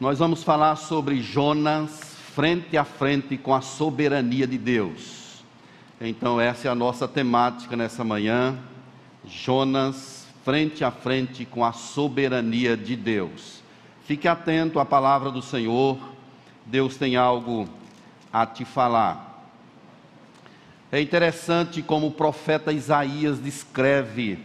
Nós vamos falar sobre Jonas frente a frente com a soberania de Deus. Então, essa é a nossa temática nessa manhã. Jonas frente a frente com a soberania de Deus. Fique atento à palavra do Senhor. Deus tem algo a te falar. É interessante como o profeta Isaías descreve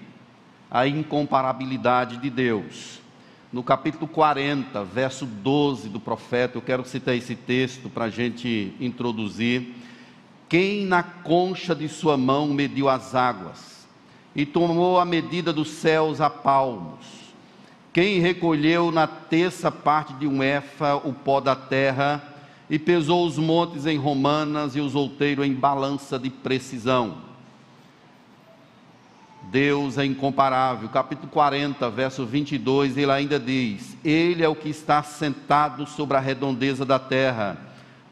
a incomparabilidade de Deus no capítulo 40, verso 12 do profeta, eu quero citar esse texto para a gente introduzir. Quem na concha de sua mão mediu as águas e tomou a medida dos céus a palmos? Quem recolheu na terça parte de um efa o pó da terra e pesou os montes em romanas e os outeiros em balança de precisão? Deus é incomparável. Capítulo 40, verso 22, ele ainda diz: Ele é o que está sentado sobre a redondeza da terra,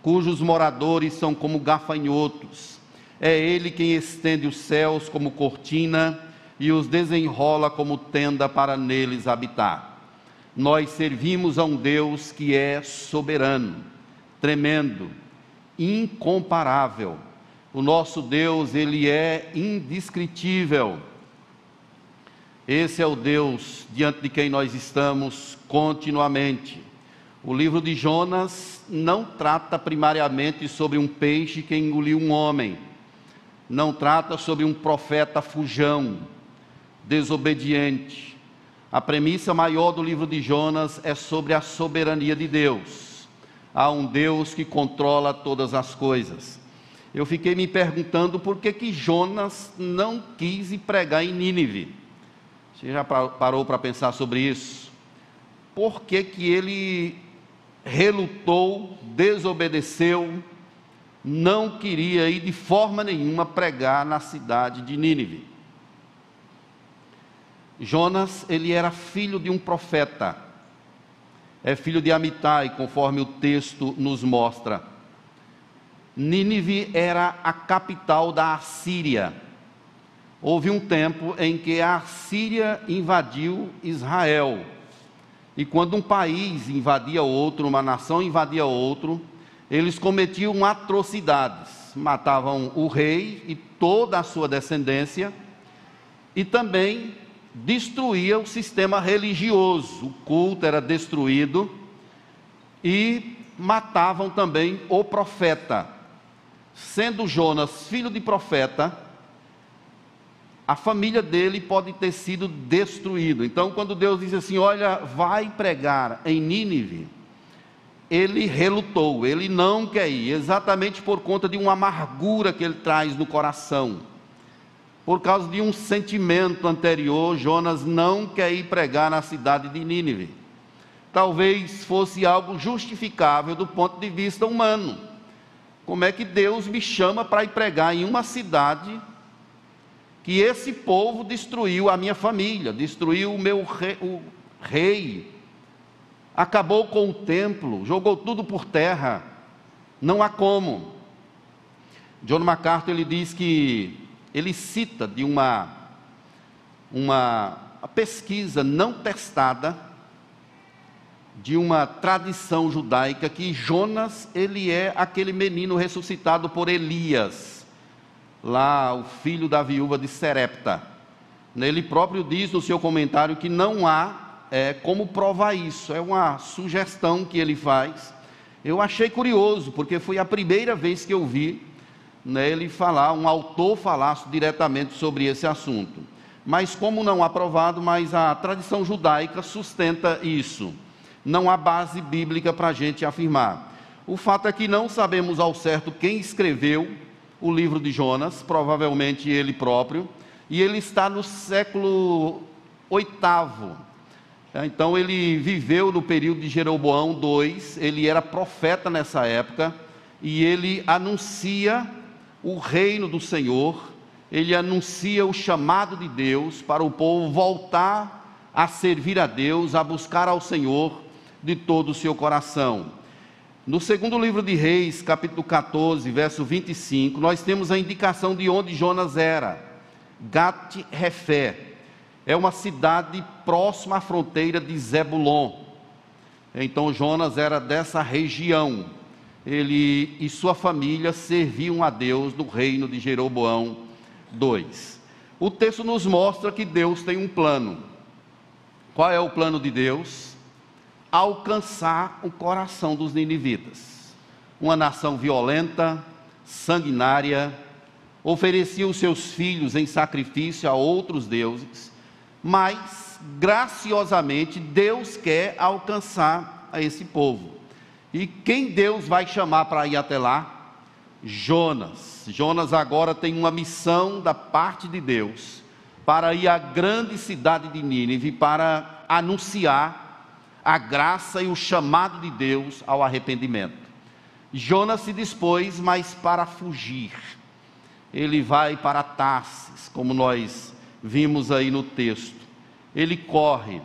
cujos moradores são como gafanhotos. É Ele quem estende os céus como cortina e os desenrola como tenda para neles habitar. Nós servimos a um Deus que é soberano, tremendo, incomparável. O nosso Deus, ele é indescritível esse é o Deus diante de quem nós estamos continuamente. O livro de Jonas não trata primariamente sobre um peixe que engoliu um homem, não trata sobre um profeta fujão, desobediente. A premissa maior do livro de Jonas é sobre a soberania de Deus. Há um Deus que controla todas as coisas. Eu fiquei me perguntando por que, que Jonas não quis pregar em Nínive. Você já parou para pensar sobre isso? Por que, que ele relutou, desobedeceu, não queria ir de forma nenhuma pregar na cidade de Nínive? Jonas, ele era filho de um profeta, é filho de Amitai, conforme o texto nos mostra. Nínive era a capital da Assíria houve um tempo em que a Síria invadiu Israel. E quando um país invadia outro, uma nação invadia outro, eles cometiam atrocidades, matavam o rei e toda a sua descendência, e também destruía o sistema religioso, o culto era destruído, e matavam também o profeta. Sendo Jonas filho de profeta, a família dele pode ter sido destruída. Então, quando Deus diz assim: Olha, vai pregar em Nínive, ele relutou, ele não quer ir, exatamente por conta de uma amargura que ele traz no coração. Por causa de um sentimento anterior, Jonas não quer ir pregar na cidade de Nínive. Talvez fosse algo justificável do ponto de vista humano. Como é que Deus me chama para ir pregar em uma cidade que esse povo destruiu a minha família, destruiu o meu rei, o rei, acabou com o templo, jogou tudo por terra. Não há como. John MacArthur ele diz que ele cita de uma uma pesquisa não testada de uma tradição judaica que Jonas ele é aquele menino ressuscitado por Elias lá o filho da viúva de Serepta. Ele próprio diz no seu comentário que não há é, como provar isso, é uma sugestão que ele faz. Eu achei curioso, porque foi a primeira vez que eu vi né, ele falar, um autor falar diretamente sobre esse assunto. Mas como não há provado, mas a tradição judaica sustenta isso. Não há base bíblica para a gente afirmar. O fato é que não sabemos ao certo quem escreveu o livro de Jonas, provavelmente ele próprio, e ele está no século oitavo. Então ele viveu no período de Jeroboão II, ele era profeta nessa época, e ele anuncia o reino do Senhor, ele anuncia o chamado de Deus para o povo voltar a servir a Deus, a buscar ao Senhor de todo o seu coração. No segundo livro de Reis, capítulo 14, verso 25, nós temos a indicação de onde Jonas era. Gat-Refé. É uma cidade próxima à fronteira de Zebulon. Então Jonas era dessa região. Ele e sua família serviam a Deus no reino de Jeroboão II. O texto nos mostra que Deus tem um plano. Qual é o plano de Deus? Alcançar o coração dos ninivitas. Uma nação violenta, sanguinária, oferecia os seus filhos em sacrifício a outros deuses, mas graciosamente Deus quer alcançar a esse povo. E quem Deus vai chamar para ir até lá? Jonas. Jonas agora tem uma missão da parte de Deus para ir à grande cidade de Nínive para anunciar a graça e o chamado de Deus ao arrependimento. Jonas se dispôs, mas para fugir ele vai para Tarsis, como nós vimos aí no texto. Ele corre,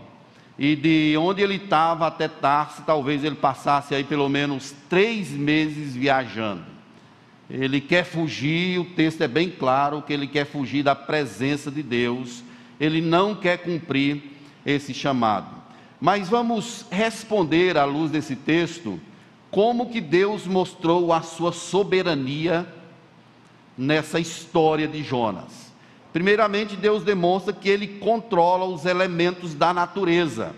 e de onde ele estava até Tarsis, talvez ele passasse aí pelo menos três meses viajando. Ele quer fugir, o texto é bem claro que ele quer fugir da presença de Deus, ele não quer cumprir esse chamado. Mas vamos responder à luz desse texto como que Deus mostrou a sua soberania nessa história de Jonas. Primeiramente, Deus demonstra que ele controla os elementos da natureza.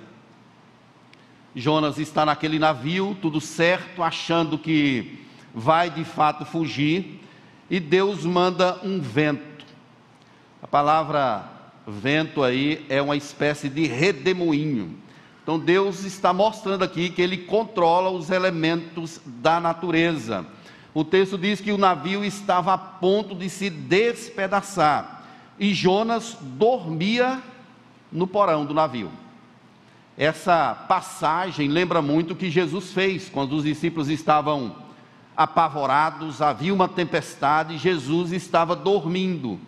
Jonas está naquele navio, tudo certo, achando que vai de fato fugir, e Deus manda um vento. A palavra vento aí é uma espécie de redemoinho. Então Deus está mostrando aqui que ele controla os elementos da natureza o texto diz que o navio estava a ponto de se despedaçar e Jonas dormia no porão do navio. Essa passagem lembra muito o que Jesus fez quando os discípulos estavam apavorados, havia uma tempestade, Jesus estava dormindo.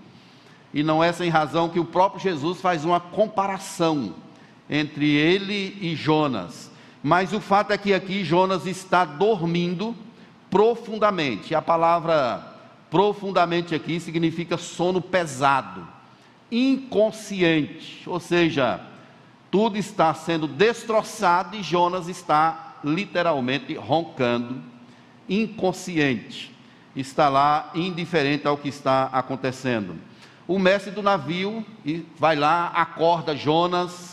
E não é sem razão que o próprio Jesus faz uma comparação entre ele e Jonas. Mas o fato é que aqui Jonas está dormindo profundamente. A palavra profundamente aqui significa sono pesado, inconsciente, ou seja, tudo está sendo destroçado e Jonas está literalmente roncando, inconsciente, está lá indiferente ao que está acontecendo. O mestre do navio vai lá, acorda Jonas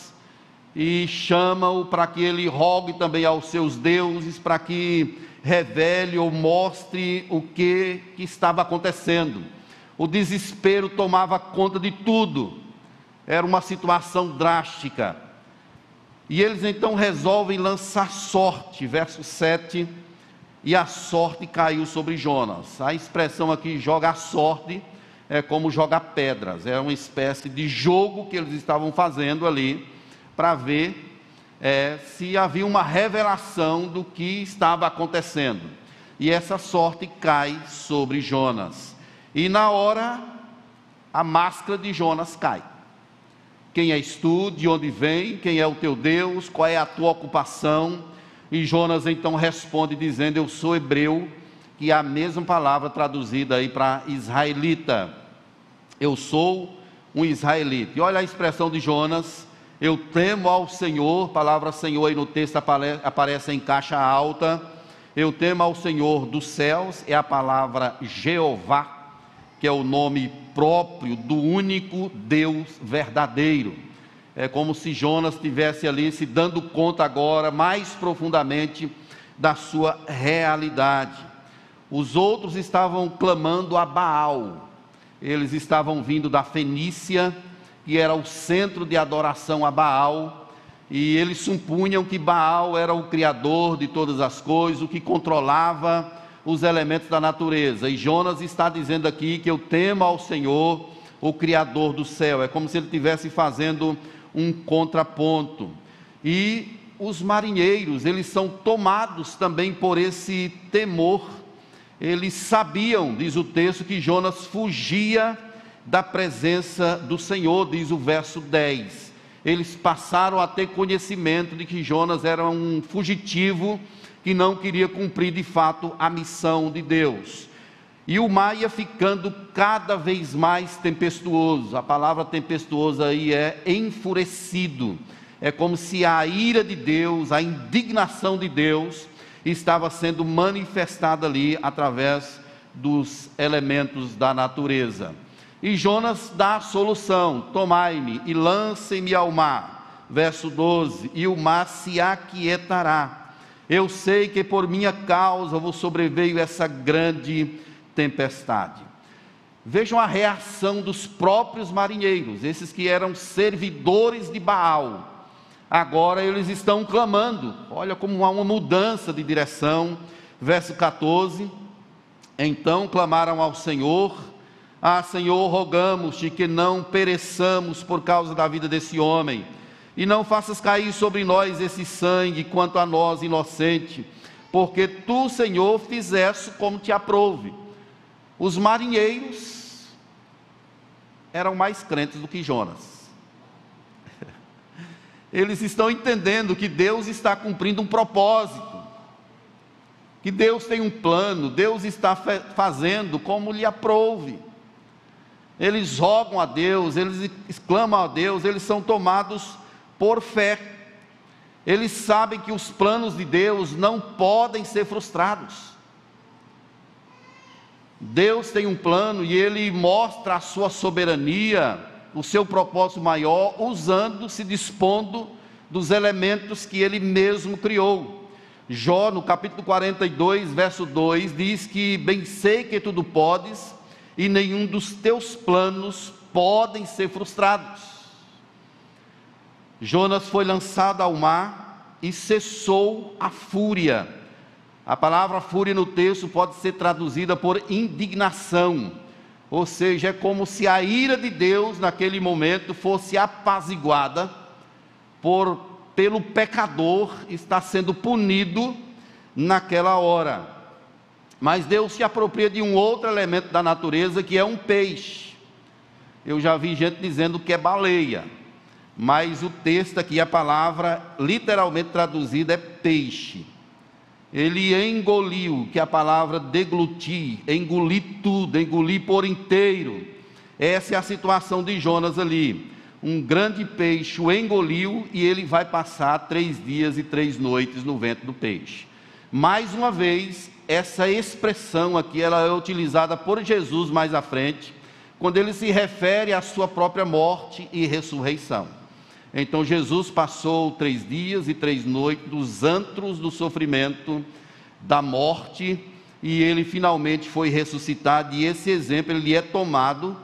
e chama-o para que ele rogue também aos seus deuses, para que revele ou mostre o que, que estava acontecendo. O desespero tomava conta de tudo, era uma situação drástica. E eles então resolvem lançar sorte, verso 7, e a sorte caiu sobre Jonas. A expressão aqui, jogar sorte, é como jogar pedras, é uma espécie de jogo que eles estavam fazendo ali, para ver é, se havia uma revelação do que estava acontecendo. E essa sorte cai sobre Jonas. E na hora, a máscara de Jonas cai. Quem és tu? De onde vem? Quem é o teu Deus? Qual é a tua ocupação? E Jonas então responde dizendo: Eu sou hebreu, que é a mesma palavra traduzida aí para israelita. Eu sou um israelita. E olha a expressão de Jonas eu temo ao Senhor, palavra Senhor aí no texto aparece em caixa alta. Eu temo ao Senhor dos céus, é a palavra Jeová, que é o nome próprio do único Deus verdadeiro. É como se Jonas estivesse ali se dando conta agora mais profundamente da sua realidade. Os outros estavam clamando a Baal, eles estavam vindo da Fenícia que era o centro de adoração a Baal, e eles supunham que Baal era o criador de todas as coisas, o que controlava os elementos da natureza. E Jonas está dizendo aqui que eu temo ao Senhor, o criador do céu. É como se ele estivesse fazendo um contraponto. E os marinheiros, eles são tomados também por esse temor. Eles sabiam, diz o texto, que Jonas fugia da presença do Senhor, diz o verso 10. Eles passaram a ter conhecimento de que Jonas era um fugitivo que não queria cumprir de fato a missão de Deus. E o mar ia ficando cada vez mais tempestuoso. A palavra tempestuoso aí é enfurecido. É como se a ira de Deus, a indignação de Deus, estava sendo manifestada ali através dos elementos da natureza. E Jonas dá a solução: tomai-me e lancem-me ao mar. Verso 12: E o mar se aquietará. Eu sei que por minha causa vos sobreveio essa grande tempestade. Vejam a reação dos próprios marinheiros, esses que eram servidores de Baal. Agora eles estão clamando. Olha como há uma mudança de direção. Verso 14: Então clamaram ao Senhor ah, Senhor, rogamos-te que não pereçamos por causa da vida desse homem, e não faças cair sobre nós esse sangue quanto a nós inocente, porque tu, Senhor, fizeste como te aprouve. Os marinheiros eram mais crentes do que Jonas. Eles estão entendendo que Deus está cumprindo um propósito, que Deus tem um plano, Deus está fazendo como lhe aprouve eles rogam a Deus, eles exclamam a Deus, eles são tomados por fé. Eles sabem que os planos de Deus não podem ser frustrados. Deus tem um plano e ele mostra a sua soberania, o seu propósito maior, usando, se dispondo dos elementos que ele mesmo criou. Jó, no capítulo 42, verso 2, diz que bem sei que tudo podes e nenhum dos teus planos podem ser frustrados. Jonas foi lançado ao mar e cessou a fúria. A palavra fúria no texto pode ser traduzida por indignação, ou seja, é como se a ira de Deus naquele momento fosse apaziguada por pelo pecador está sendo punido naquela hora. Mas Deus se apropria de um outro elemento da natureza que é um peixe. Eu já vi gente dizendo que é baleia, mas o texto aqui, a palavra literalmente traduzida é peixe. Ele engoliu, que é a palavra deglutir, engolir tudo, engolir por inteiro. Essa é a situação de Jonas ali. Um grande peixe o engoliu e ele vai passar três dias e três noites no vento do peixe. Mais uma vez, essa expressão aqui ela é utilizada por Jesus mais à frente, quando ele se refere à sua própria morte e ressurreição. Então Jesus passou três dias e três noites dos antros do sofrimento, da morte, e ele finalmente foi ressuscitado. E esse exemplo ele é tomado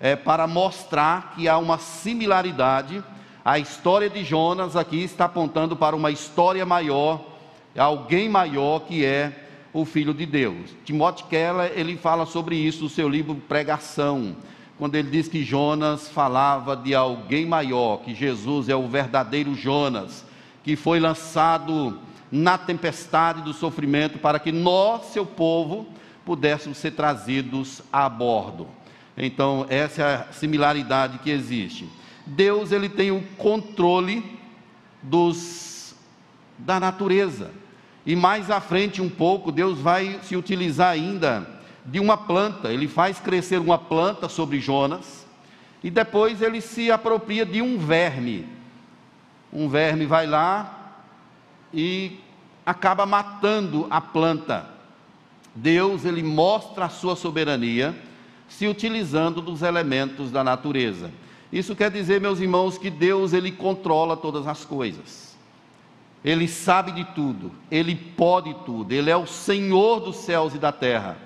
é, para mostrar que há uma similaridade. A história de Jonas aqui está apontando para uma história maior, alguém maior que é o Filho de Deus. Timóteo Keller, ele fala sobre isso no seu livro Pregação, quando ele diz que Jonas falava de alguém maior, que Jesus é o verdadeiro Jonas, que foi lançado na tempestade do sofrimento para que nós, seu povo, pudéssemos ser trazidos a bordo. Então, essa é a similaridade que existe. Deus ele tem o controle dos da natureza. E mais à frente um pouco, Deus vai se utilizar ainda de uma planta. Ele faz crescer uma planta sobre Jonas e depois ele se apropria de um verme. Um verme vai lá e acaba matando a planta. Deus ele mostra a sua soberania se utilizando dos elementos da natureza. Isso quer dizer, meus irmãos, que Deus ele controla todas as coisas. Ele sabe de tudo, ele pode tudo, ele é o Senhor dos céus e da terra.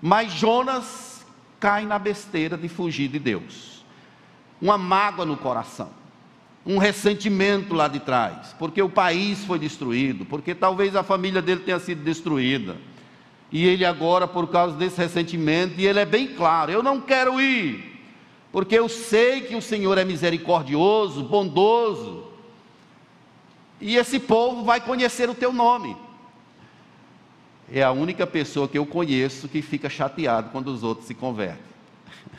Mas Jonas cai na besteira de fugir de Deus. Uma mágoa no coração, um ressentimento lá de trás, porque o país foi destruído, porque talvez a família dele tenha sido destruída. E ele agora, por causa desse ressentimento, e ele é bem claro: eu não quero ir, porque eu sei que o Senhor é misericordioso, bondoso, e esse povo vai conhecer o teu nome. É a única pessoa que eu conheço que fica chateado quando os outros se convertem.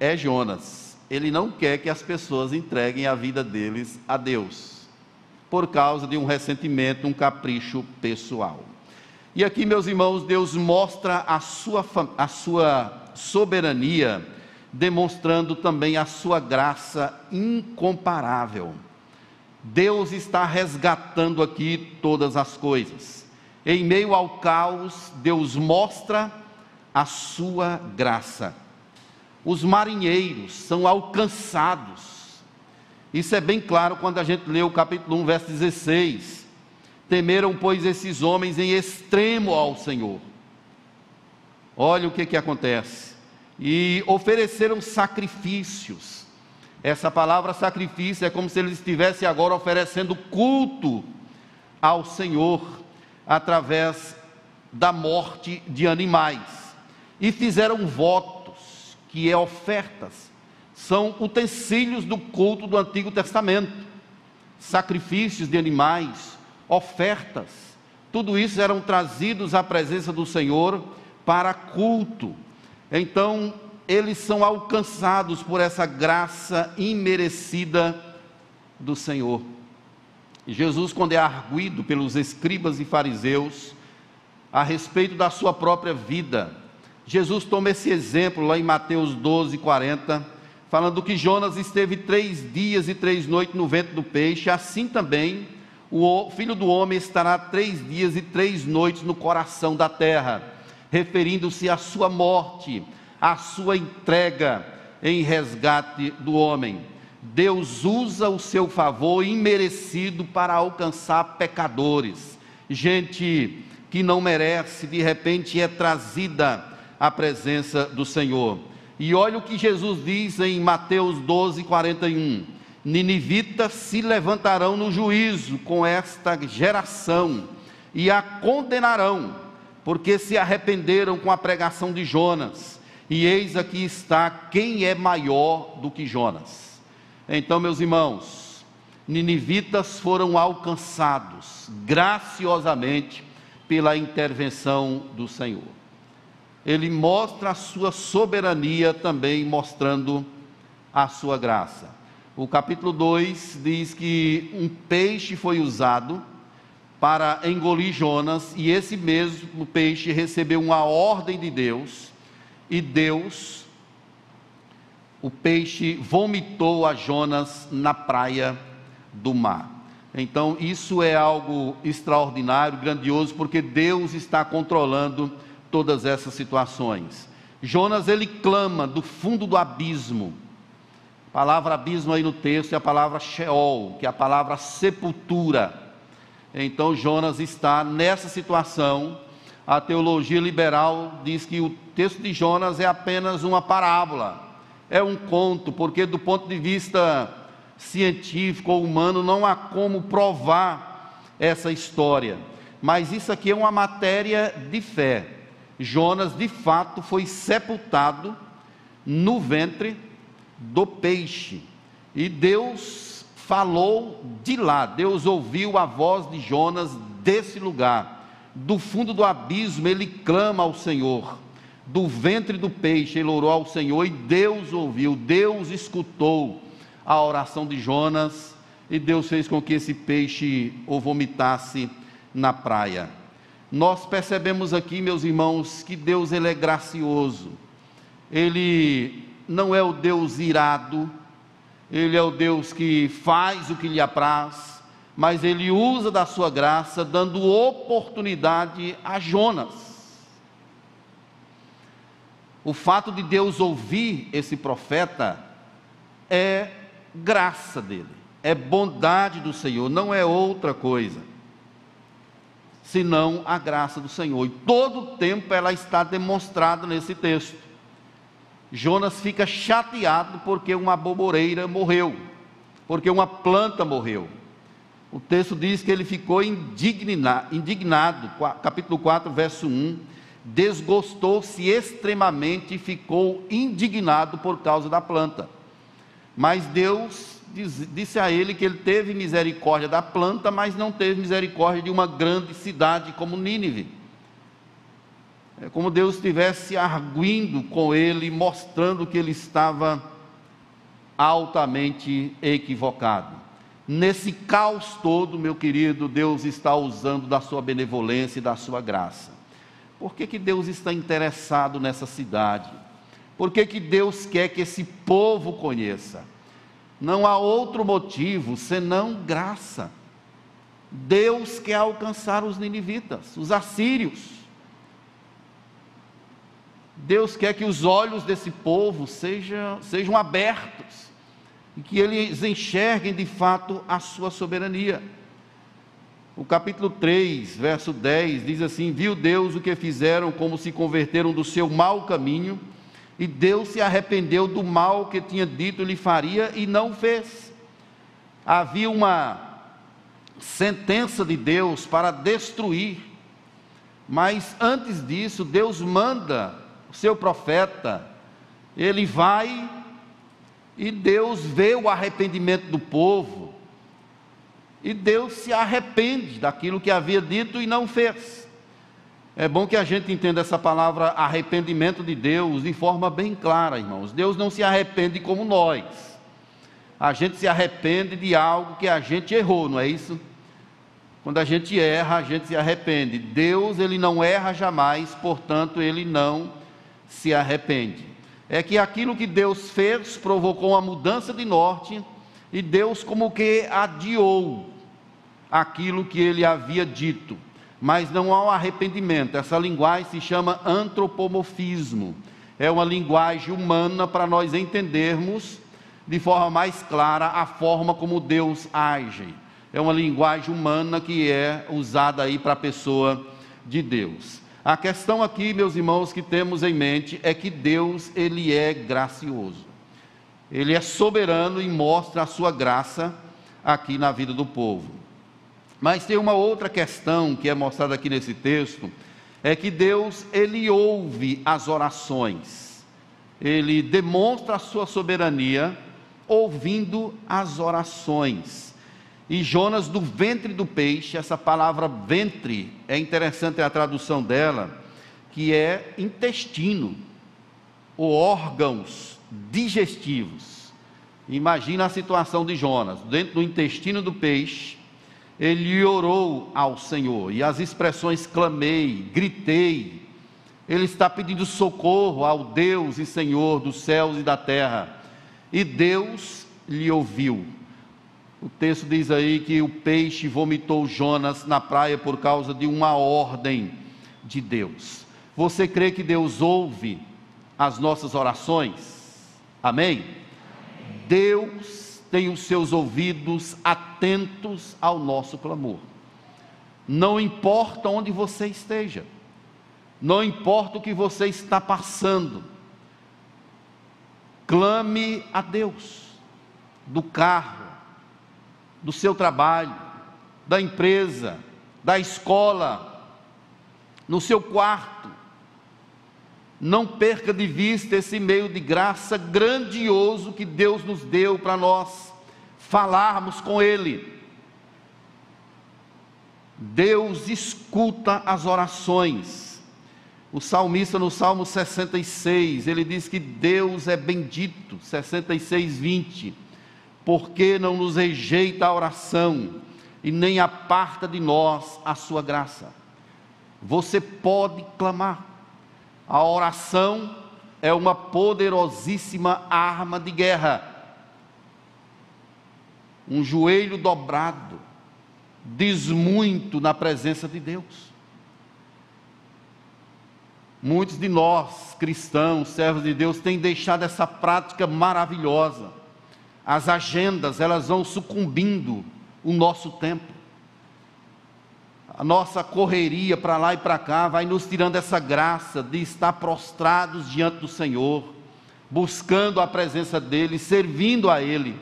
É Jonas. Ele não quer que as pessoas entreguem a vida deles a Deus, por causa de um ressentimento, um capricho pessoal. E aqui, meus irmãos, Deus mostra a sua, a sua soberania, demonstrando também a sua graça incomparável. Deus está resgatando aqui todas as coisas. Em meio ao caos, Deus mostra a sua graça. Os marinheiros são alcançados. Isso é bem claro quando a gente lê o capítulo 1, verso 16. Temeram, pois, esses homens em extremo ao Senhor. Olha o que, que acontece. E ofereceram sacrifícios. Essa palavra sacrifício é como se eles estivessem agora oferecendo culto ao Senhor através da morte de animais. E fizeram votos, que é ofertas, são utensílios do culto do Antigo Testamento, sacrifícios de animais, ofertas, tudo isso eram trazidos à presença do Senhor para culto. Então, eles são alcançados por essa graça imerecida do Senhor. Jesus, quando é arguído pelos escribas e fariseus a respeito da sua própria vida, Jesus toma esse exemplo lá em Mateus 12, 40, falando que Jonas esteve três dias e três noites no ventre do peixe, assim também o filho do homem estará três dias e três noites no coração da terra, referindo-se à sua morte, à sua entrega em resgate do homem. Deus usa o seu favor imerecido para alcançar pecadores, gente que não merece, de repente é trazida à presença do Senhor. E olha o que Jesus diz em Mateus 12, 41 ninivitas se levantarão no juízo com esta geração e a condenarão, porque se arrependeram com a pregação de Jonas. E eis aqui está quem é maior do que Jonas. Então, meus irmãos, ninivitas foram alcançados graciosamente pela intervenção do Senhor. Ele mostra a sua soberania também mostrando a sua graça. O capítulo 2 diz que um peixe foi usado para engolir Jonas, e esse mesmo peixe recebeu uma ordem de Deus, e Deus, o peixe, vomitou a Jonas na praia do mar. Então, isso é algo extraordinário, grandioso, porque Deus está controlando todas essas situações. Jonas, ele clama do fundo do abismo, palavra abismo aí no texto é a palavra Sheol, que é a palavra sepultura. Então Jonas está nessa situação. A teologia liberal diz que o texto de Jonas é apenas uma parábola, é um conto, porque do ponto de vista científico ou humano não há como provar essa história. Mas isso aqui é uma matéria de fé. Jonas de fato foi sepultado no ventre do peixe. E Deus falou de lá, Deus ouviu a voz de Jonas desse lugar. Do fundo do abismo ele clama ao Senhor. Do ventre do peixe ele orou ao Senhor e Deus ouviu, Deus escutou a oração de Jonas e Deus fez com que esse peixe o vomitasse na praia. Nós percebemos aqui, meus irmãos, que Deus ele é gracioso. Ele não é o Deus irado, ele é o Deus que faz o que lhe apraz, mas ele usa da sua graça, dando oportunidade a Jonas. O fato de Deus ouvir esse profeta é graça dele, é bondade do Senhor, não é outra coisa, senão a graça do Senhor. E todo o tempo ela está demonstrada nesse texto. Jonas fica chateado porque uma boboreira morreu, porque uma planta morreu. O texto diz que ele ficou indignado, capítulo 4, verso 1, desgostou-se extremamente e ficou indignado por causa da planta. Mas Deus disse a ele que ele teve misericórdia da planta, mas não teve misericórdia de uma grande cidade como Nínive. É como Deus estivesse arguindo com ele, mostrando que ele estava altamente equivocado. Nesse caos todo, meu querido, Deus está usando da sua benevolência e da sua graça. Por que, que Deus está interessado nessa cidade? Por que, que Deus quer que esse povo conheça? Não há outro motivo senão graça. Deus quer alcançar os ninivitas, os assírios. Deus quer que os olhos desse povo sejam, sejam abertos e que eles enxerguem de fato a sua soberania. O capítulo 3, verso 10 diz assim: Viu Deus o que fizeram, como se converteram do seu mau caminho, e Deus se arrependeu do mal que tinha dito lhe faria e não fez. Havia uma sentença de Deus para destruir, mas antes disso, Deus manda o seu profeta, ele vai e Deus vê o arrependimento do povo, e Deus se arrepende daquilo que havia dito e não fez. É bom que a gente entenda essa palavra arrependimento de Deus de forma bem clara, irmãos. Deus não se arrepende como nós. A gente se arrepende de algo que a gente errou, não é isso? Quando a gente erra, a gente se arrepende. Deus, ele não erra jamais, portanto, ele não se arrepende. É que aquilo que Deus fez provocou uma mudança de norte e Deus como que adiou aquilo que ele havia dito, mas não há um arrependimento. Essa linguagem se chama antropomorfismo. É uma linguagem humana para nós entendermos de forma mais clara a forma como Deus age. É uma linguagem humana que é usada aí para a pessoa de Deus. A questão aqui, meus irmãos, que temos em mente é que Deus, ele é gracioso. Ele é soberano e mostra a sua graça aqui na vida do povo. Mas tem uma outra questão que é mostrada aqui nesse texto, é que Deus ele ouve as orações. Ele demonstra a sua soberania ouvindo as orações. E Jonas do ventre do peixe, essa palavra ventre é interessante a tradução dela, que é intestino, ou órgãos digestivos. Imagina a situação de Jonas, dentro do intestino do peixe, ele orou ao Senhor, e as expressões clamei, gritei, ele está pedindo socorro ao Deus e Senhor dos céus e da terra, e Deus lhe ouviu. O texto diz aí que o peixe vomitou Jonas na praia por causa de uma ordem de Deus. Você crê que Deus ouve as nossas orações? Amém? Deus tem os seus ouvidos atentos ao nosso clamor. Não importa onde você esteja, não importa o que você está passando, clame a Deus, do carro, do seu trabalho, da empresa, da escola, no seu quarto, não perca de vista esse meio de graça grandioso que Deus nos deu para nós falarmos com Ele. Deus escuta as orações. O salmista no Salmo 66, ele diz que Deus é bendito, 66, 20, porque não nos rejeita a oração e nem aparta de nós a sua graça. Você pode clamar, a oração é uma poderosíssima arma de guerra. Um joelho dobrado diz muito na presença de Deus. Muitos de nós, cristãos, servos de Deus, têm deixado essa prática maravilhosa. As agendas, elas vão sucumbindo o nosso tempo a nossa correria para lá e para cá vai nos tirando essa graça de estar prostrados diante do Senhor, buscando a presença dEle, servindo a Ele.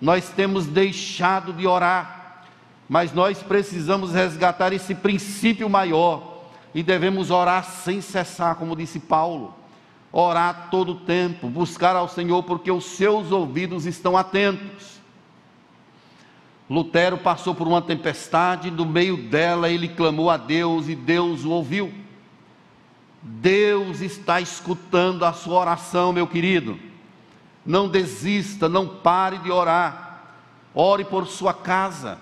Nós temos deixado de orar, mas nós precisamos resgatar esse princípio maior e devemos orar sem cessar, como disse Paulo. Orar todo o tempo, buscar ao Senhor, porque os seus ouvidos estão atentos Lutero passou por uma tempestade, no meio dela ele clamou a Deus e Deus o ouviu. Deus está escutando a sua oração, meu querido. Não desista, não pare de orar. Ore por sua casa.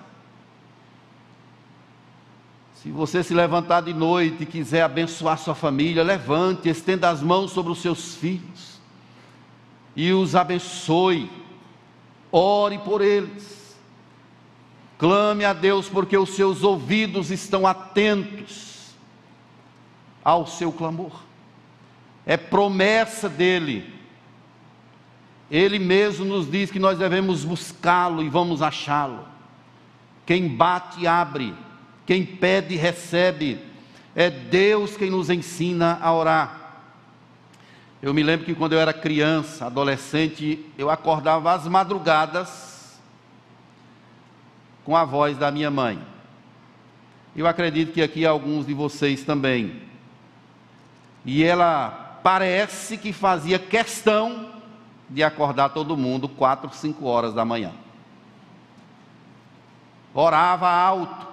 Se você se levantar de noite e quiser abençoar sua família, levante, estenda as mãos sobre os seus filhos e os abençoe ore por eles. Clame a Deus, porque os seus ouvidos estão atentos ao seu clamor. É promessa dele. Ele mesmo nos diz que nós devemos buscá-lo e vamos achá-lo. Quem bate, abre. Quem pede, recebe. É Deus quem nos ensina a orar. Eu me lembro que quando eu era criança, adolescente, eu acordava às madrugadas com a voz da minha mãe. Eu acredito que aqui alguns de vocês também. E ela parece que fazia questão de acordar todo mundo quatro, cinco horas da manhã. Orava alto,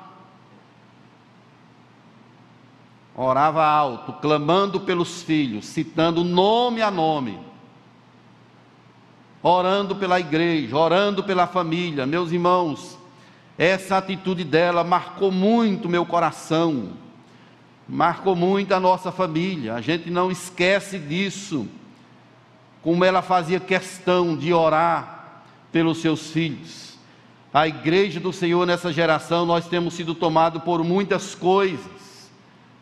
orava alto, clamando pelos filhos, citando nome a nome, orando pela igreja, orando pela família. Meus irmãos, essa atitude dela marcou muito meu coração, marcou muito a nossa família. A gente não esquece disso, como ela fazia questão de orar pelos seus filhos. A igreja do Senhor nessa geração, nós temos sido tomados por muitas coisas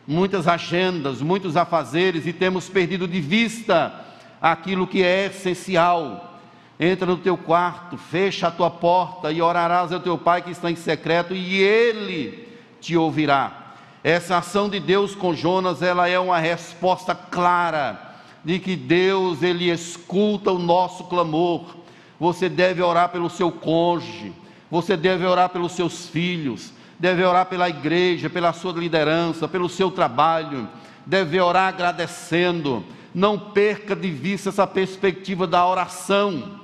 muitas agendas, muitos afazeres e temos perdido de vista aquilo que é essencial. Entra no teu quarto, fecha a tua porta e orarás ao teu pai que está em secreto e ele te ouvirá. Essa ação de Deus com Jonas, ela é uma resposta clara de que Deus ele escuta o nosso clamor. Você deve orar pelo seu cônjuge, você deve orar pelos seus filhos, deve orar pela igreja, pela sua liderança, pelo seu trabalho, deve orar agradecendo. Não perca de vista essa perspectiva da oração,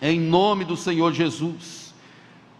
em nome do Senhor Jesus.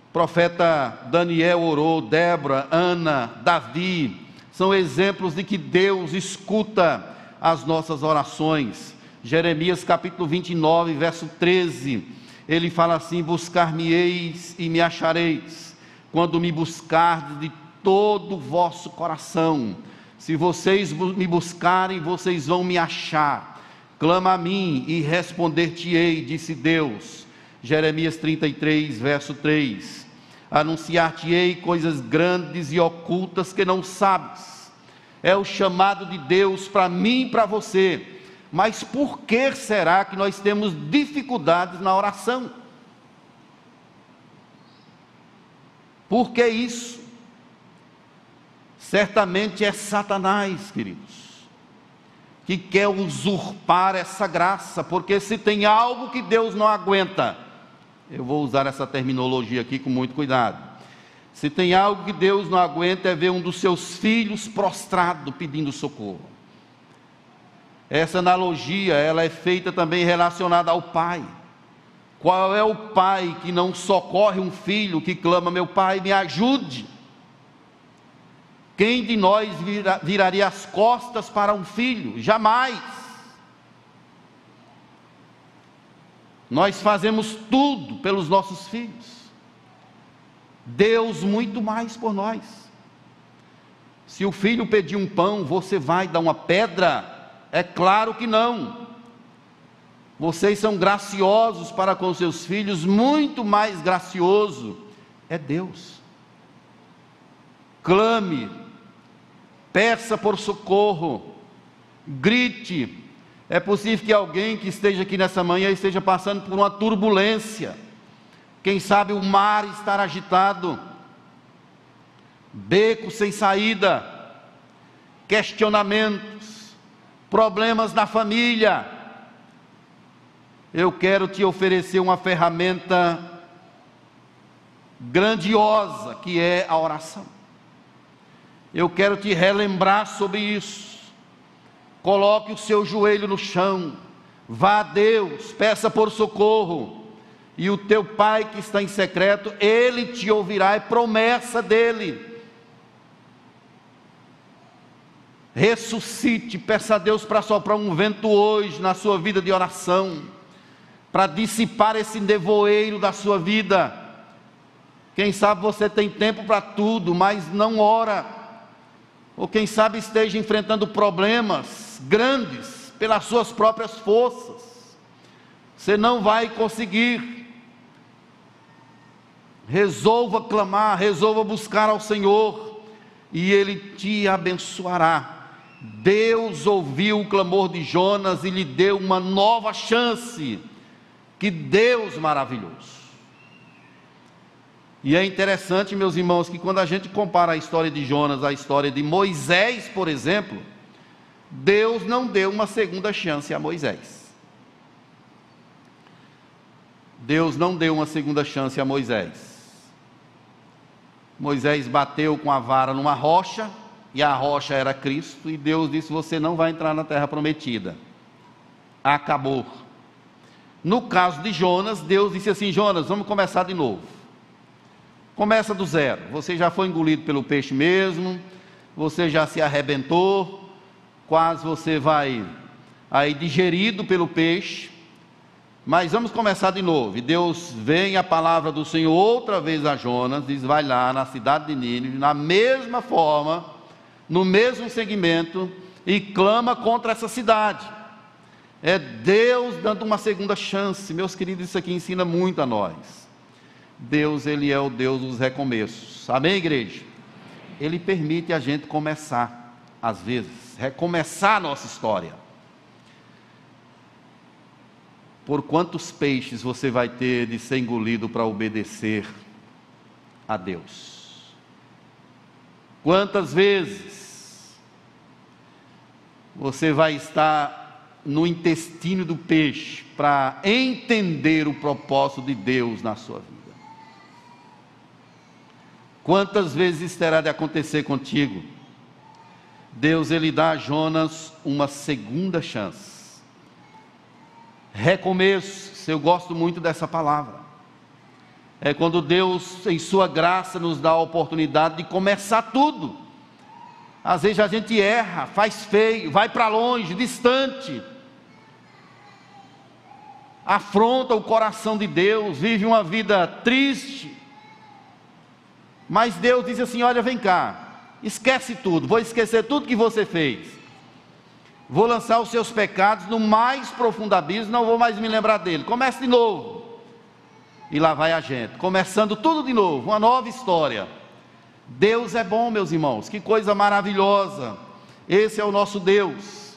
O profeta Daniel orou, Débora, Ana, Davi, são exemplos de que Deus escuta as nossas orações. Jeremias capítulo 29, verso 13, ele fala assim: Buscar-me-eis e me achareis quando me buscardes de todo o vosso coração. Se vocês me buscarem, vocês vão me achar. Clama a mim e responder-te-ei, disse Deus. Jeremias 33, verso 3. Anunciar-te-ei coisas grandes e ocultas que não sabes. É o chamado de Deus para mim e para você. Mas por que será que nós temos dificuldades na oração? Por que isso? Certamente é Satanás, queridos, que quer usurpar essa graça, porque se tem algo que Deus não aguenta, eu vou usar essa terminologia aqui com muito cuidado. Se tem algo que Deus não aguenta é ver um dos seus filhos prostrado pedindo socorro. Essa analogia, ela é feita também relacionada ao pai. Qual é o pai que não socorre um filho que clama: Meu pai, me ajude? Quem de nós vira, viraria as costas para um filho? Jamais. Nós fazemos tudo pelos nossos filhos. Deus muito mais por nós. Se o filho pedir um pão, você vai dar uma pedra? É claro que não. Vocês são graciosos para com seus filhos, muito mais gracioso é Deus. Clame, peça por socorro, grite. É possível que alguém que esteja aqui nessa manhã esteja passando por uma turbulência. Quem sabe o mar estar agitado, beco sem saída, questionamentos, problemas na família eu quero te oferecer uma ferramenta grandiosa que é a oração. Eu quero te relembrar sobre isso. Coloque o seu joelho no chão, vá a Deus, peça por socorro, e o teu pai que está em secreto, ele te ouvirá, é promessa dele. Ressuscite, peça a Deus para soprar um vento hoje na sua vida de oração para dissipar esse nevoeiro da sua vida. Quem sabe você tem tempo para tudo, mas não ora. Ou quem sabe esteja enfrentando problemas grandes pelas suas próprias forças. Você não vai conseguir. Resolva clamar, resolva buscar ao Senhor, e Ele te abençoará. Deus ouviu o clamor de Jonas e lhe deu uma nova chance. Que Deus maravilhoso. E é interessante, meus irmãos, que quando a gente compara a história de Jonas à história de Moisés, por exemplo, Deus não deu uma segunda chance a Moisés. Deus não deu uma segunda chance a Moisés. Moisés bateu com a vara numa rocha, e a rocha era Cristo, e Deus disse: Você não vai entrar na terra prometida. Acabou. No caso de Jonas, Deus disse assim: Jonas, vamos começar de novo. Começa do zero. Você já foi engolido pelo peixe mesmo, você já se arrebentou, quase você vai aí digerido pelo peixe. Mas vamos começar de novo. E Deus vem a palavra do Senhor outra vez a Jonas, diz: vai lá na cidade de Nínive, na mesma forma, no mesmo segmento, e clama contra essa cidade. É Deus dando uma segunda chance. Meus queridos, isso aqui ensina muito a nós. Deus, Ele é o Deus dos recomeços. Amém, igreja? Ele permite a gente começar, às vezes, recomeçar a nossa história. Por quantos peixes você vai ter de ser engolido para obedecer a Deus? Quantas vezes você vai estar no intestino do peixe para entender o propósito de Deus na sua vida? Quantas vezes terá de acontecer contigo? Deus ele dá a Jonas uma segunda chance. Recomeço, eu gosto muito dessa palavra. É quando Deus, em Sua graça, nos dá a oportunidade de começar tudo. Às vezes a gente erra, faz feio, vai para longe, distante, afronta o coração de Deus, vive uma vida triste, mas Deus diz assim: Olha, vem cá, esquece tudo, vou esquecer tudo que você fez. Vou lançar os seus pecados no mais profundo abismo, não vou mais me lembrar dele. Comece de novo. E lá vai a gente, começando tudo de novo, uma nova história. Deus é bom, meus irmãos, que coisa maravilhosa. Esse é o nosso Deus.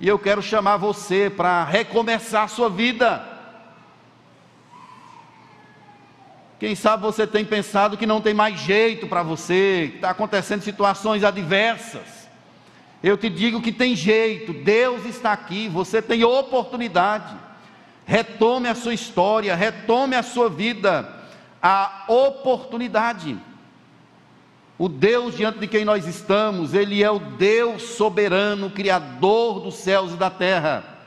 E eu quero chamar você para recomeçar a sua vida. Quem sabe você tem pensado que não tem mais jeito para você, que está acontecendo situações adversas. Eu te digo que tem jeito, Deus está aqui, você tem oportunidade. Retome a sua história, retome a sua vida, a oportunidade. O Deus diante de quem nós estamos, Ele é o Deus soberano, Criador dos céus e da terra.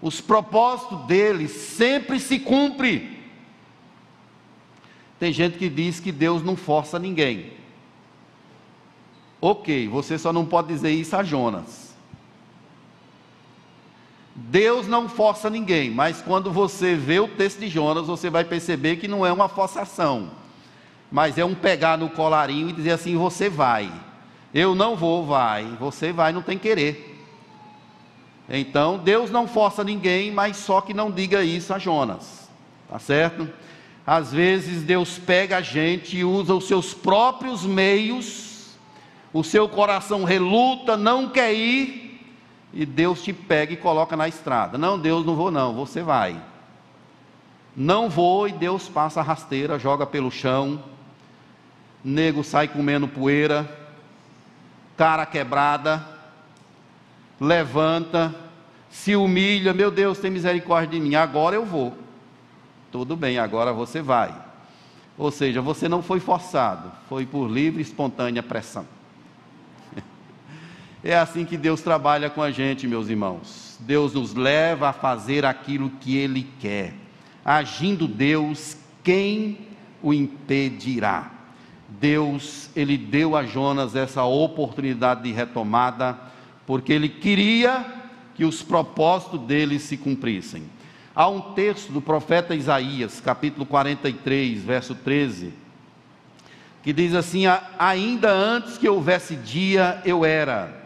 Os propósitos dele sempre se cumprem. Tem gente que diz que Deus não força ninguém. Ok, você só não pode dizer isso a Jonas. Deus não força ninguém, mas quando você vê o texto de Jonas, você vai perceber que não é uma forçação, mas é um pegar no colarinho e dizer assim: você vai. Eu não vou, vai. Você vai, não tem querer. Então, Deus não força ninguém, mas só que não diga isso a Jonas. Tá certo? Às vezes Deus pega a gente e usa os seus próprios meios, o seu coração reluta, não quer ir, e Deus te pega e coloca na estrada. Não, Deus, não vou não, você vai. Não vou e Deus passa a rasteira, joga pelo chão, nego sai comendo poeira, cara quebrada, levanta, se humilha, meu Deus, tem misericórdia de mim, agora eu vou. Tudo bem, agora você vai. Ou seja, você não foi forçado, foi por livre e espontânea pressão. É assim que Deus trabalha com a gente, meus irmãos. Deus nos leva a fazer aquilo que Ele quer. Agindo Deus, quem o impedirá? Deus, Ele deu a Jonas essa oportunidade de retomada, porque Ele queria que os propósitos dele se cumprissem. Há um texto do profeta Isaías, capítulo 43, verso 13, que diz assim: Ainda antes que houvesse dia, eu era,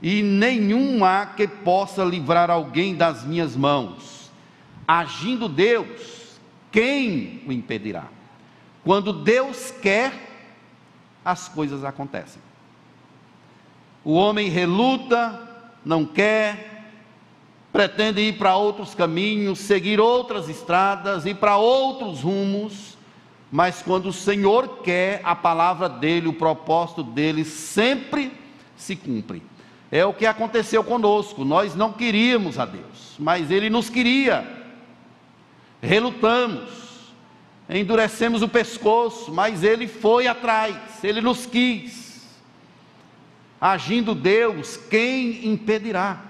e nenhum há que possa livrar alguém das minhas mãos. Agindo Deus, quem o impedirá? Quando Deus quer, as coisas acontecem. O homem reluta, não quer, pretende ir para outros caminhos, seguir outras estradas, ir para outros rumos, mas quando o Senhor quer, a palavra dele, o propósito dele sempre se cumpre. É o que aconteceu conosco. Nós não queríamos a Deus, mas Ele nos queria. Relutamos, endurecemos o pescoço, mas Ele foi atrás, Ele nos quis. Agindo Deus, quem impedirá?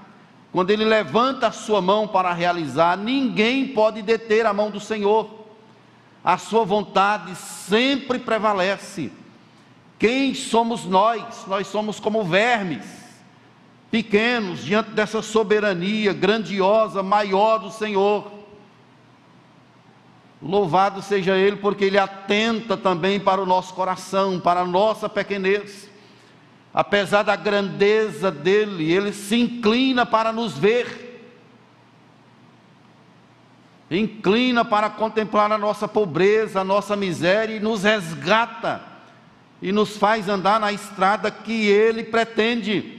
Quando Ele levanta a sua mão para realizar, ninguém pode deter a mão do Senhor. A sua vontade sempre prevalece. Quem somos nós? Nós somos como vermes pequenos diante dessa soberania grandiosa, maior do Senhor. Louvado seja Ele, porque Ele atenta também para o nosso coração, para a nossa pequenez. Apesar da grandeza dele, Ele se inclina para nos ver, inclina para contemplar a nossa pobreza, a nossa miséria e nos resgata e nos faz andar na estrada que Ele pretende.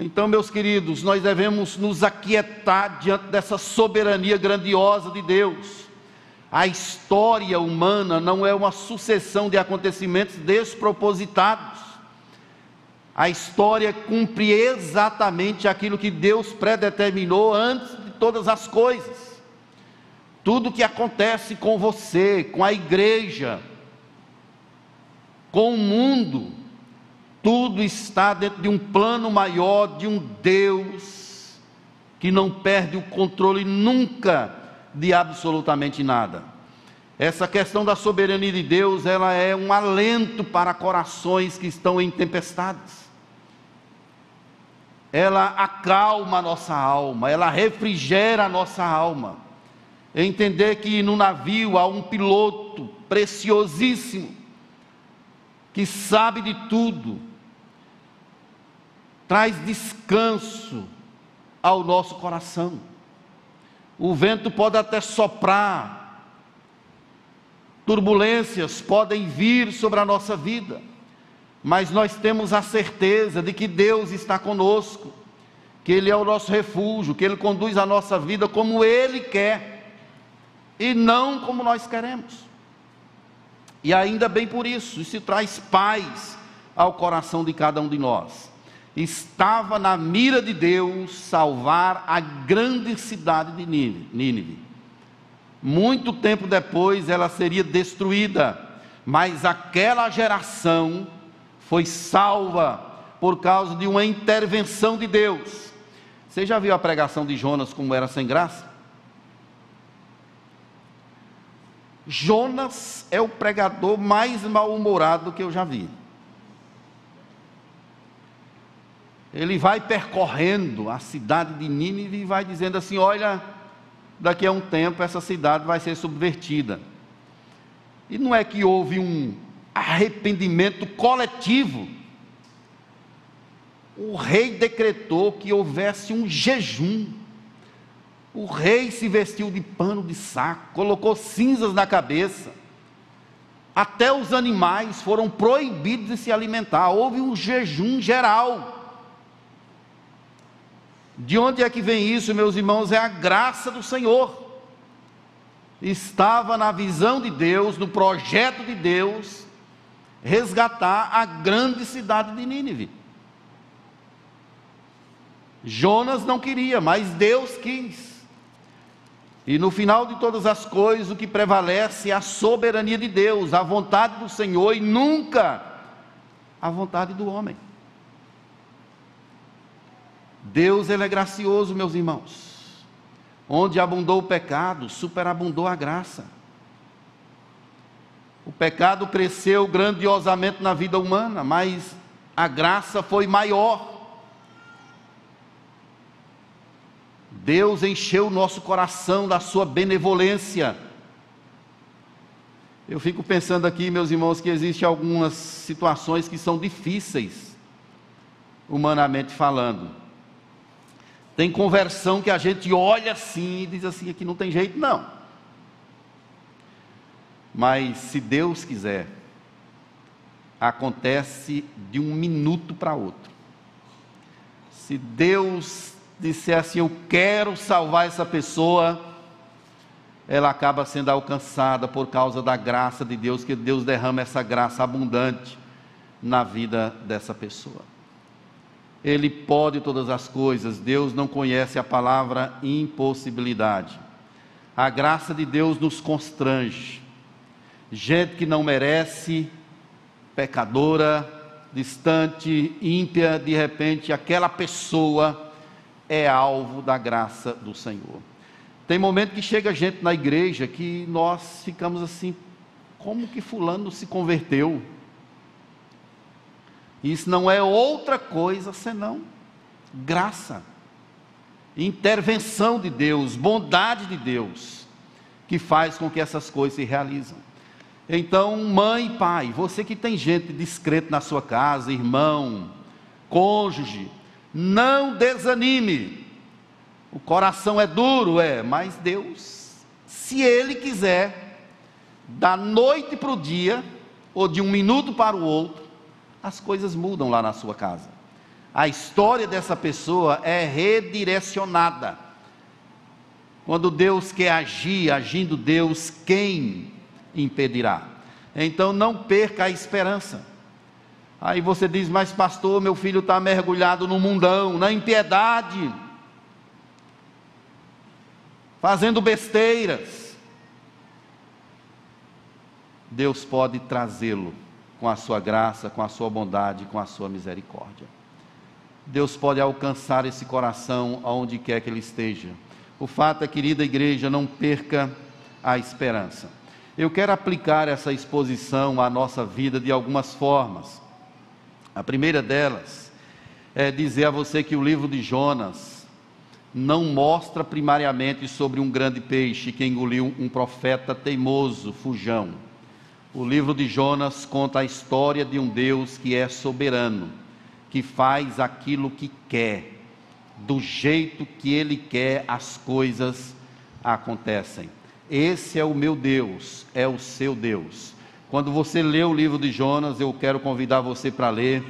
Então, meus queridos, nós devemos nos aquietar diante dessa soberania grandiosa de Deus. A história humana não é uma sucessão de acontecimentos despropositados. A história cumpre exatamente aquilo que Deus predeterminou antes de todas as coisas. Tudo que acontece com você, com a igreja, com o mundo, tudo está dentro de um plano maior de um Deus que não perde o controle nunca de absolutamente nada. Essa questão da soberania de Deus, ela é um alento para corações que estão em tempestades. Ela acalma a nossa alma, ela refrigera a nossa alma. Entender que no navio há um piloto preciosíssimo que sabe de tudo, traz descanso ao nosso coração. O vento pode até soprar, turbulências podem vir sobre a nossa vida, mas nós temos a certeza de que Deus está conosco, que Ele é o nosso refúgio, que Ele conduz a nossa vida como Ele quer e não como nós queremos. E ainda bem por isso, isso traz paz ao coração de cada um de nós estava na mira de Deus salvar a grande cidade de Nínive. Muito tempo depois ela seria destruída, mas aquela geração foi salva por causa de uma intervenção de Deus. Você já viu a pregação de Jonas como era sem graça? Jonas é o pregador mais mal-humorado que eu já vi. Ele vai percorrendo a cidade de Nínive e vai dizendo assim: Olha, daqui a um tempo essa cidade vai ser subvertida. E não é que houve um arrependimento coletivo. O rei decretou que houvesse um jejum. O rei se vestiu de pano de saco, colocou cinzas na cabeça. Até os animais foram proibidos de se alimentar. Houve um jejum geral. De onde é que vem isso, meus irmãos? É a graça do Senhor. Estava na visão de Deus, no projeto de Deus, resgatar a grande cidade de Nínive. Jonas não queria, mas Deus quis. E no final de todas as coisas, o que prevalece é a soberania de Deus, a vontade do Senhor e nunca a vontade do homem. Deus ele é gracioso, meus irmãos. Onde abundou o pecado, superabundou a graça. O pecado cresceu grandiosamente na vida humana, mas a graça foi maior. Deus encheu o nosso coração da sua benevolência. Eu fico pensando aqui, meus irmãos, que existem algumas situações que são difíceis, humanamente falando. Tem conversão que a gente olha assim e diz assim: aqui não tem jeito, não. Mas se Deus quiser, acontece de um minuto para outro. Se Deus disser assim, eu quero salvar essa pessoa, ela acaba sendo alcançada por causa da graça de Deus, que Deus derrama essa graça abundante na vida dessa pessoa. Ele pode todas as coisas, Deus não conhece a palavra impossibilidade. A graça de Deus nos constrange. Gente que não merece, pecadora, distante, ímpia, de repente aquela pessoa é alvo da graça do Senhor. Tem momento que chega gente na igreja que nós ficamos assim, como que fulano se converteu? Isso não é outra coisa senão graça, intervenção de Deus, bondade de Deus, que faz com que essas coisas se realizam. Então, mãe e pai, você que tem gente discreta na sua casa, irmão, cônjuge, não desanime. O coração é duro, é, mas Deus, se Ele quiser, da noite para o dia, ou de um minuto para o outro, as coisas mudam lá na sua casa. A história dessa pessoa é redirecionada. Quando Deus quer agir, agindo Deus, quem impedirá? Então não perca a esperança. Aí você diz, mas pastor, meu filho está mergulhado no mundão, na impiedade fazendo besteiras, Deus pode trazê-lo com a sua graça, com a sua bondade, com a sua misericórdia. Deus pode alcançar esse coração aonde quer que ele esteja. O fato é, querida igreja, não perca a esperança. Eu quero aplicar essa exposição à nossa vida de algumas formas. A primeira delas é dizer a você que o livro de Jonas não mostra primariamente sobre um grande peixe que engoliu um profeta teimoso, fujão. O livro de Jonas conta a história de um Deus que é soberano, que faz aquilo que quer, do jeito que ele quer, as coisas acontecem. Esse é o meu Deus, é o seu Deus. Quando você lê o livro de Jonas, eu quero convidar você para ler.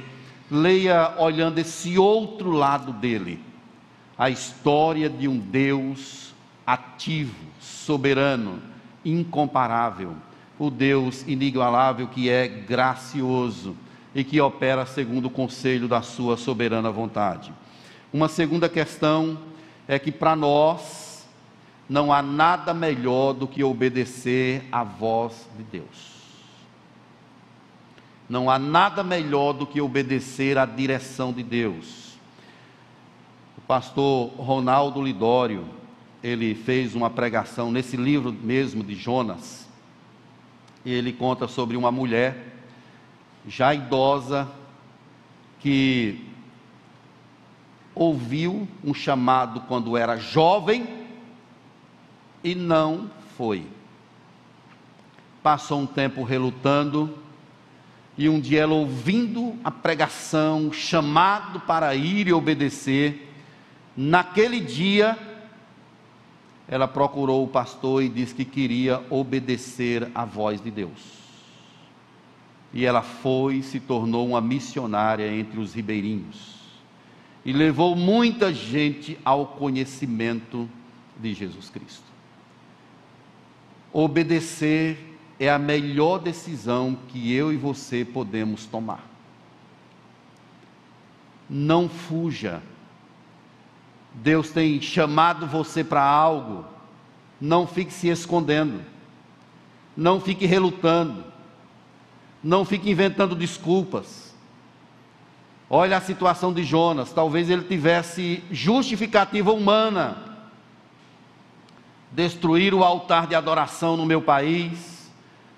Leia olhando esse outro lado dele a história de um Deus ativo, soberano, incomparável, o Deus inigualável que é gracioso e que opera segundo o conselho da sua soberana vontade. Uma segunda questão é que para nós não há nada melhor do que obedecer à voz de Deus. Não há nada melhor do que obedecer à direção de Deus pastor Ronaldo Lidório, ele fez uma pregação nesse livro mesmo de Jonas. Ele conta sobre uma mulher já idosa que ouviu um chamado quando era jovem e não foi. Passou um tempo relutando e um dia ela ouvindo a pregação, chamado para ir e obedecer, Naquele dia, ela procurou o pastor e disse que queria obedecer à voz de Deus. E ela foi e se tornou uma missionária entre os ribeirinhos. E levou muita gente ao conhecimento de Jesus Cristo. Obedecer é a melhor decisão que eu e você podemos tomar. Não fuja Deus tem chamado você para algo, não fique se escondendo, não fique relutando, não fique inventando desculpas. Olha a situação de Jonas, talvez ele tivesse justificativa humana. Destruir o altar de adoração no meu país,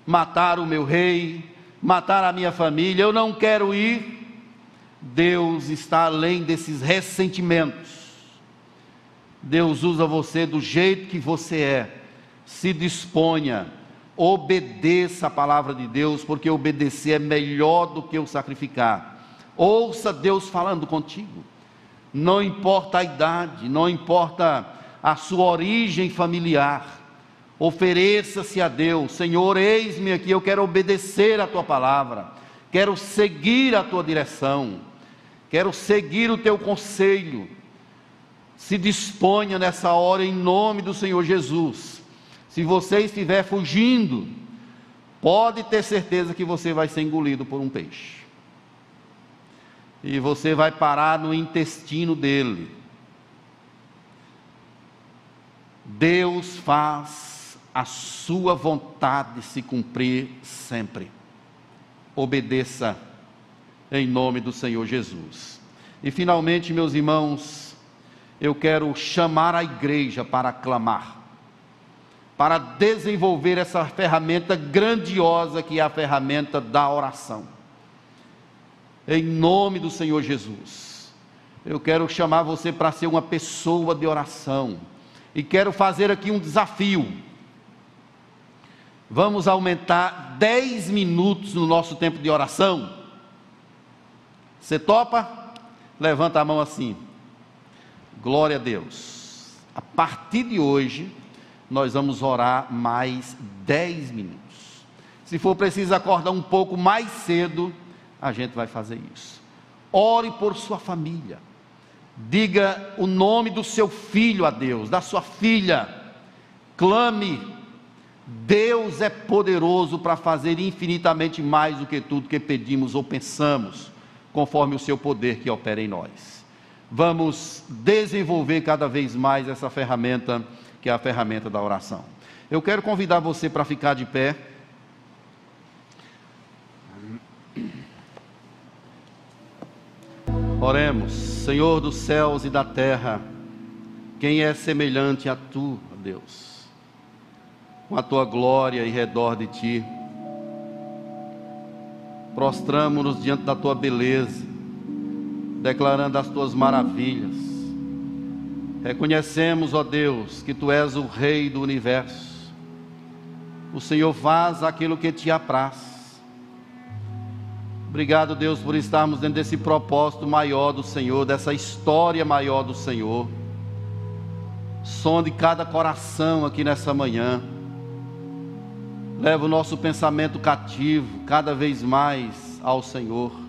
matar o meu rei, matar a minha família, eu não quero ir. Deus está além desses ressentimentos. Deus usa você do jeito que você é. Se disponha, obedeça a palavra de Deus, porque obedecer é melhor do que o sacrificar. Ouça Deus falando contigo. Não importa a idade, não importa a sua origem familiar. Ofereça-se a Deus, Senhor, eis-me aqui, eu quero obedecer a tua palavra, quero seguir a tua direção, quero seguir o teu conselho. Se disponha nessa hora em nome do Senhor Jesus. Se você estiver fugindo, pode ter certeza que você vai ser engolido por um peixe. E você vai parar no intestino dele. Deus faz a sua vontade se cumprir sempre. Obedeça em nome do Senhor Jesus. E finalmente, meus irmãos, eu quero chamar a igreja para clamar para desenvolver essa ferramenta grandiosa que é a ferramenta da oração. Em nome do Senhor Jesus, eu quero chamar você para ser uma pessoa de oração e quero fazer aqui um desafio. Vamos aumentar 10 minutos no nosso tempo de oração. Você topa? Levanta a mão assim. Glória a Deus. A partir de hoje, nós vamos orar mais 10 minutos. Se for preciso acordar um pouco mais cedo, a gente vai fazer isso. Ore por sua família. Diga o nome do seu filho a Deus, da sua filha. Clame. Deus é poderoso para fazer infinitamente mais do que tudo que pedimos ou pensamos, conforme o seu poder que opera em nós. Vamos desenvolver cada vez mais essa ferramenta que é a ferramenta da oração. Eu quero convidar você para ficar de pé. Oremos, Senhor dos céus e da terra, quem é semelhante a tu, Deus, com a tua glória em redor de ti. Prostramos-nos diante da tua beleza, declarando as tuas maravilhas Reconhecemos, ó Deus, que tu és o Rei do universo. O Senhor faz aquilo que te apraz. Obrigado, Deus, por estarmos dentro desse propósito maior do Senhor, dessa história maior do Senhor. Sonde cada coração aqui nessa manhã. Leva o nosso pensamento cativo cada vez mais ao Senhor.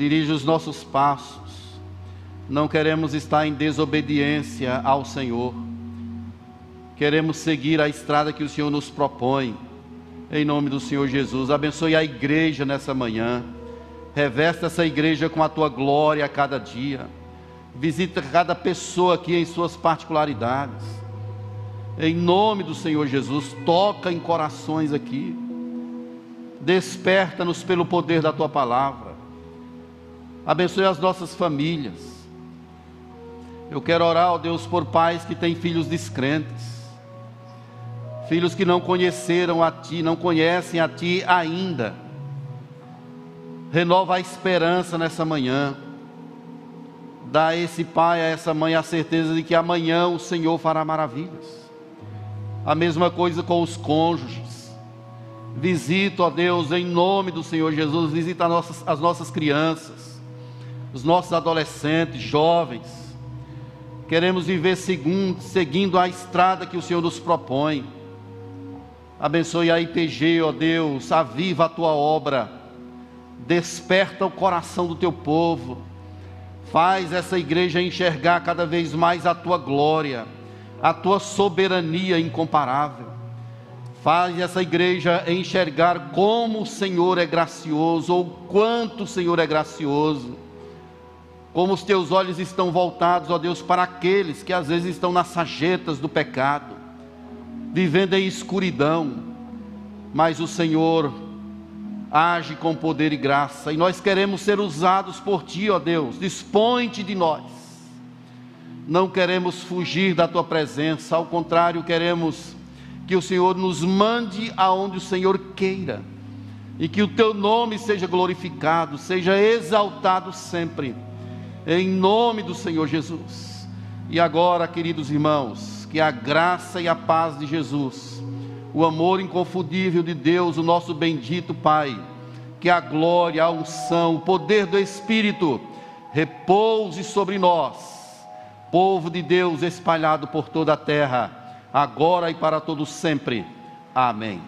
Dirige os nossos passos não queremos estar em desobediência ao Senhor. Queremos seguir a estrada que o Senhor nos propõe. Em nome do Senhor Jesus, abençoe a igreja nessa manhã. Revesta essa igreja com a tua glória a cada dia. Visita cada pessoa aqui em suas particularidades. Em nome do Senhor Jesus, toca em corações aqui. Desperta-nos pelo poder da tua palavra. Abençoe as nossas famílias eu quero orar, ó Deus, por pais que têm filhos descrentes, filhos que não conheceram a Ti, não conhecem a Ti ainda. Renova a esperança nessa manhã. Dá a esse pai, a essa mãe, a certeza de que amanhã o Senhor fará maravilhas. A mesma coisa com os cônjuges. Visita, ó Deus, em nome do Senhor Jesus, visita as nossas, as nossas crianças, os nossos adolescentes, jovens Queremos viver segundo, seguindo a estrada que o Senhor nos propõe. Abençoe a IPG, ó Deus, aviva a tua obra, desperta o coração do teu povo, faz essa igreja enxergar cada vez mais a tua glória, a tua soberania incomparável. Faz essa igreja enxergar como o Senhor é gracioso, ou quanto o Senhor é gracioso como os teus olhos estão voltados, ó Deus, para aqueles que às vezes estão nas sajetas do pecado, vivendo em escuridão, mas o Senhor age com poder e graça, e nós queremos ser usados por Ti, ó Deus, dispõe-te de nós. Não queremos fugir da Tua presença, ao contrário, queremos que o Senhor nos mande aonde o Senhor queira, e que o Teu nome seja glorificado, seja exaltado sempre em nome do Senhor Jesus. E agora, queridos irmãos, que a graça e a paz de Jesus, o amor inconfundível de Deus, o nosso bendito Pai, que a glória, a unção, o poder do Espírito repouse sobre nós, povo de Deus espalhado por toda a terra, agora e para todo sempre. Amém.